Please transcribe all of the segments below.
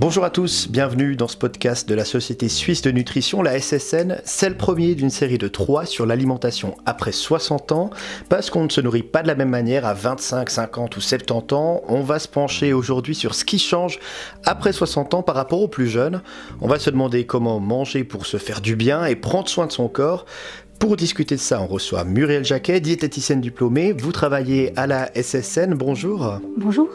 Bonjour à tous, bienvenue dans ce podcast de la Société Suisse de Nutrition, la SSN. C'est le premier d'une série de trois sur l'alimentation après 60 ans. Parce qu'on ne se nourrit pas de la même manière à 25, 50 ou 70 ans, on va se pencher aujourd'hui sur ce qui change après 60 ans par rapport aux plus jeunes. On va se demander comment manger pour se faire du bien et prendre soin de son corps. Pour discuter de ça, on reçoit Muriel Jacquet, diététicienne diplômée. Vous travaillez à la SSN. Bonjour. Bonjour.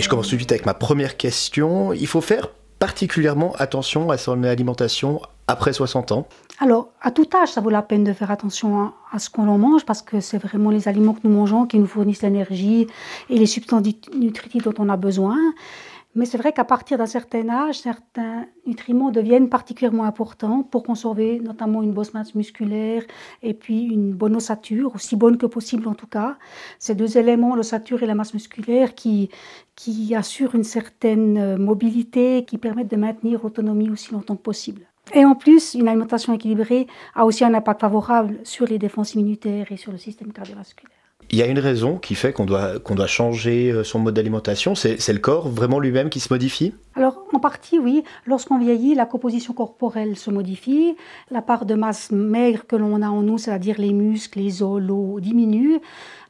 Et je commence tout de suite avec ma première question. Il faut faire particulièrement attention à son alimentation après 60 ans Alors, à tout âge, ça vaut la peine de faire attention à, ce qu'on en mange parce que c'est vraiment les aliments que nous mangeons qui nous fournissent l'énergie et les substances nutritives dont on a besoin. Mais c'est vrai qu'à partir d'un certain âge, certains nutriments deviennent particulièrement importants pour conserver notamment une bonne masse musculaire et puis une bonne ossature, aussi bonne que possible en tout cas. Ces deux éléments, l'ossature et la masse musculaire, qui, qui assurent une certaine euh, mobilité, qui permettent de maintenir l'autonomie aussi longtemps que possible. Et en plus, une alimentation équilibrée a aussi un impact favorable sur les défenses immunitaires et sur le système cardiovasculaire. Il y a une raison qui fait qu'on doit, doit changer euh, son mode d'alimentation, c'est le corps vraiment lui-même qui se modifie? Alors en partie oui, lorsqu'on vieillit, la composition corporelle se modifie, la part de masse maigre que l'on a en nous, c'est-à-dire les muscles, les os, l'eau, diminue,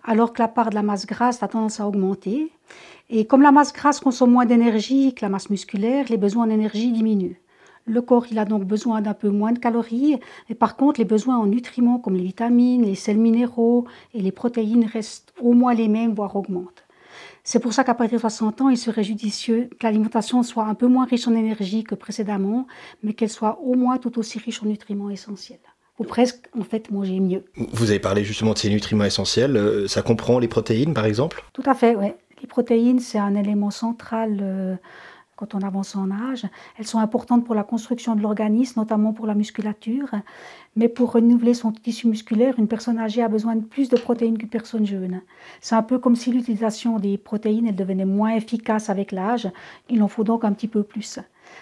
alors que la part de la masse grasse a tendance à augmenter. Et comme la masse grasse consomme moins d'énergie que la masse musculaire, les besoins en énergie diminuent. Le corps, il a donc besoin d'un peu moins de calories, et par contre, les besoins en nutriments comme les vitamines, les sels minéraux et les protéines restent au moins les mêmes, voire augmentent. C'est pour ça qu'à partir de 60 ans, il serait judicieux que l'alimentation soit un peu moins riche en énergie que précédemment, mais qu'elle soit au moins tout aussi riche en nutriments essentiels. Ou presque, en fait, manger mieux. Vous avez parlé justement de ces nutriments essentiels. Euh, ça comprend les protéines, par exemple? Tout à fait, oui. Les protéines, c'est un élément central. Quand on avance en âge. Elles sont importantes pour la construction de l'organisme, notamment pour la musculature. Mais pour renouveler son tissu musculaire, une personne âgée a besoin de plus de protéines qu'une personne jeune. C'est un peu comme si l'utilisation des protéines elle devenait moins efficace avec l'âge. Il en faut donc un petit peu plus.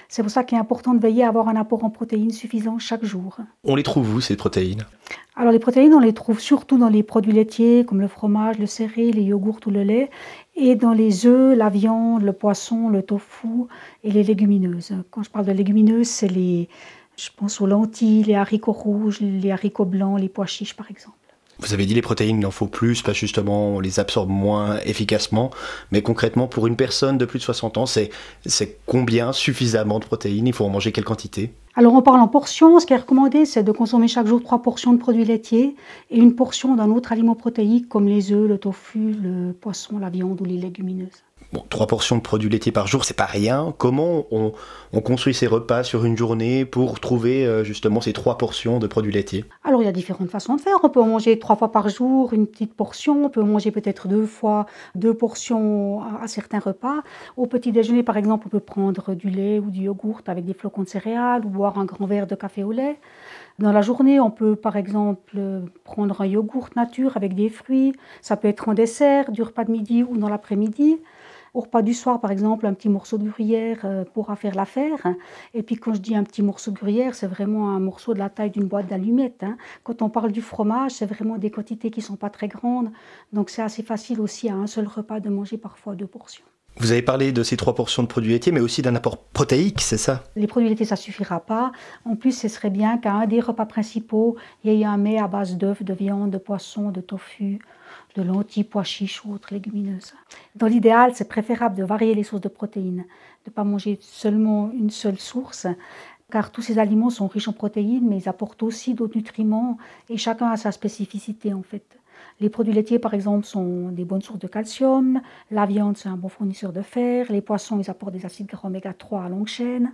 C'est pour ça qu'il est important de veiller à avoir un apport en protéines suffisant chaque jour. On les trouve où ces protéines? Alors les protéines, on les trouve surtout dans les produits laitiers comme le fromage, le céréal, les yogourts ou le lait, et dans les œufs, la viande, le poisson, le tofu et les légumineuses. Quand je parle de légumineuses, c'est les, je pense aux lentilles, les haricots rouges, les haricots blancs, les pois chiches par exemple. Vous avez dit les protéines, il en faut plus, parce justement on les absorbe moins efficacement. Mais concrètement, pour une personne de plus de 60 ans, c'est combien suffisamment de protéines? Il faut en manger quelle quantité? Alors on parle en portions. Ce qui est recommandé, c'est de consommer chaque jour trois portions de produits laitiers et une portion d'un autre aliment protéique comme les œufs, le tofu, le poisson, la viande ou les légumineuses. Bon, trois portions de produits laitiers par jour, c'est pas rien. Comment on, construit ses repas sur une journée pour trouver euh, justement ces trois portions de produits laitiers? Alors il y a différentes façons de faire. On peut manger trois fois par jour une petite portion. On peut manger peut-être deux fois deux portions à, certains repas. Au petit déjeuner, par exemple, on peut prendre du lait ou du yogourt avec des flocons de céréales ou boire un grand verre de café au lait. Dans la journée, on peut par exemple prendre un yogourt nature avec des fruits. Ça peut être en dessert, du repas de midi ou dans l'après-midi. Au repas du soir, par exemple, un petit morceau de gruyère euh, pourra faire l'affaire. Et puis quand je dis un petit morceau de gruyère, c'est vraiment un morceau de la taille d'une boîte d'allumettes. Hein. Quand on parle du fromage, c'est vraiment des quantités qui ne sont pas très grandes. Donc c'est assez facile aussi à un seul repas de manger parfois deux portions. Vous avez parlé de ces trois portions de produits laitiers, mais aussi d'un apport protéique, c'est ça? Les produits laitiers, ça suffira pas. En plus, ce serait bien qu'à un des repas principaux, il y ait un mets à base d'œufs, de viande, de poisson, de tofu, de lentilles, pois chiches ou autres légumineuses. Dans l'idéal, c'est préférable de varier les sources de protéines, de ne pas manger seulement une seule source, car tous ces aliments sont riches en protéines, mais ils apportent aussi d'autres nutriments, et chacun a sa spécificité en fait. Les produits laitiers, par exemple, sont des bonnes sources de calcium. La viande, c'est un bon fournisseur de fer. Les poissons, ils apportent des acides gras oméga 3 à longue chaîne.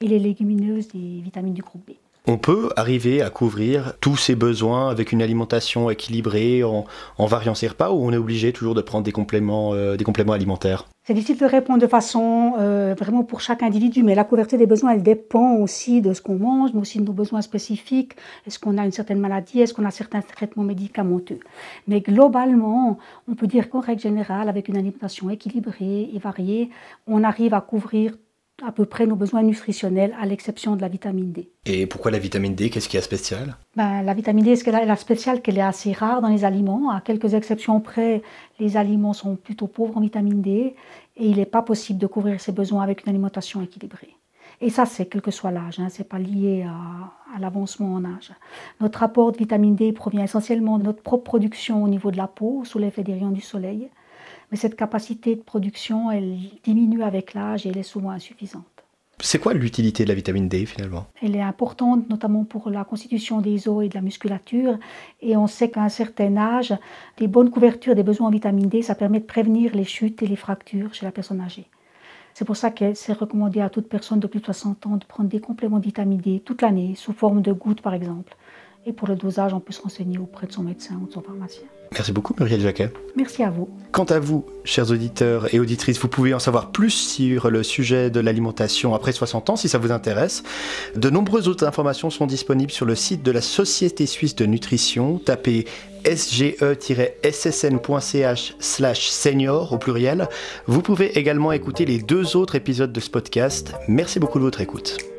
Et les légumineuses, des vitamines du groupe B. On peut arriver à couvrir tous ses besoins avec une alimentation équilibrée en, variant ses repas ou on est obligé toujours de prendre des compléments, euh, des compléments alimentaires? C'est difficile de répondre de façon euh, vraiment pour chaque individu, mais la couverture des besoins, elle dépend aussi de ce qu'on mange, mais aussi de nos besoins spécifiques. Est-ce qu'on a une certaine maladie? Est-ce qu'on a certains traitements médicamenteux? Mais globalement, on peut dire qu'en règle générale, avec une alimentation équilibrée et variée, on arrive à couvrir à peu près nos besoins nutritionnels, à l'exception de la vitamine D. Et pourquoi la vitamine D Qu'est-ce qu'il y a spécial? Ben, La vitamine D, ce qu'elle a, spécial qu'elle est assez rare dans les aliments? À quelques exceptions près, les aliments sont plutôt pauvres en vitamine D et il n'est pas possible de couvrir ses besoins avec une alimentation équilibrée. Et ça, c'est quel que soit l'âge, hein, ce n'est pas lié à, à l'avancement en âge. Notre apport de vitamine D provient essentiellement de notre propre production au niveau de la peau, sous l'effet des rayons du soleil. Mais cette capacité de production, elle diminue avec l'âge et elle est souvent insuffisante. C'est quoi l'utilité de la vitamine D finalement? Elle est importante notamment pour la constitution des os et de la musculature. Et on sait qu'à un certain âge, des bonnes couvertures des besoins en vitamine D, ça permet de prévenir les chutes et les fractures chez la personne âgée. C'est pour ça que c'est recommandé à toute personne de plus de 60 ans de prendre des compléments de vitamine D toute l'année, sous forme de gouttes par exemple. Et pour le dosage, on peut se renseigner auprès de son médecin ou de son pharmacien. Merci beaucoup Muriel Jacquet. Merci à vous. Quant à vous, chers auditeurs et auditrices, vous pouvez en savoir plus sur le sujet de l'alimentation après 60 ans si ça vous intéresse. De nombreuses autres informations sont disponibles sur le site de la Société suisse de nutrition. Tapez sge-ssn.ch slash senior au pluriel. Vous pouvez également écouter les deux autres épisodes de ce podcast. Merci beaucoup de votre écoute.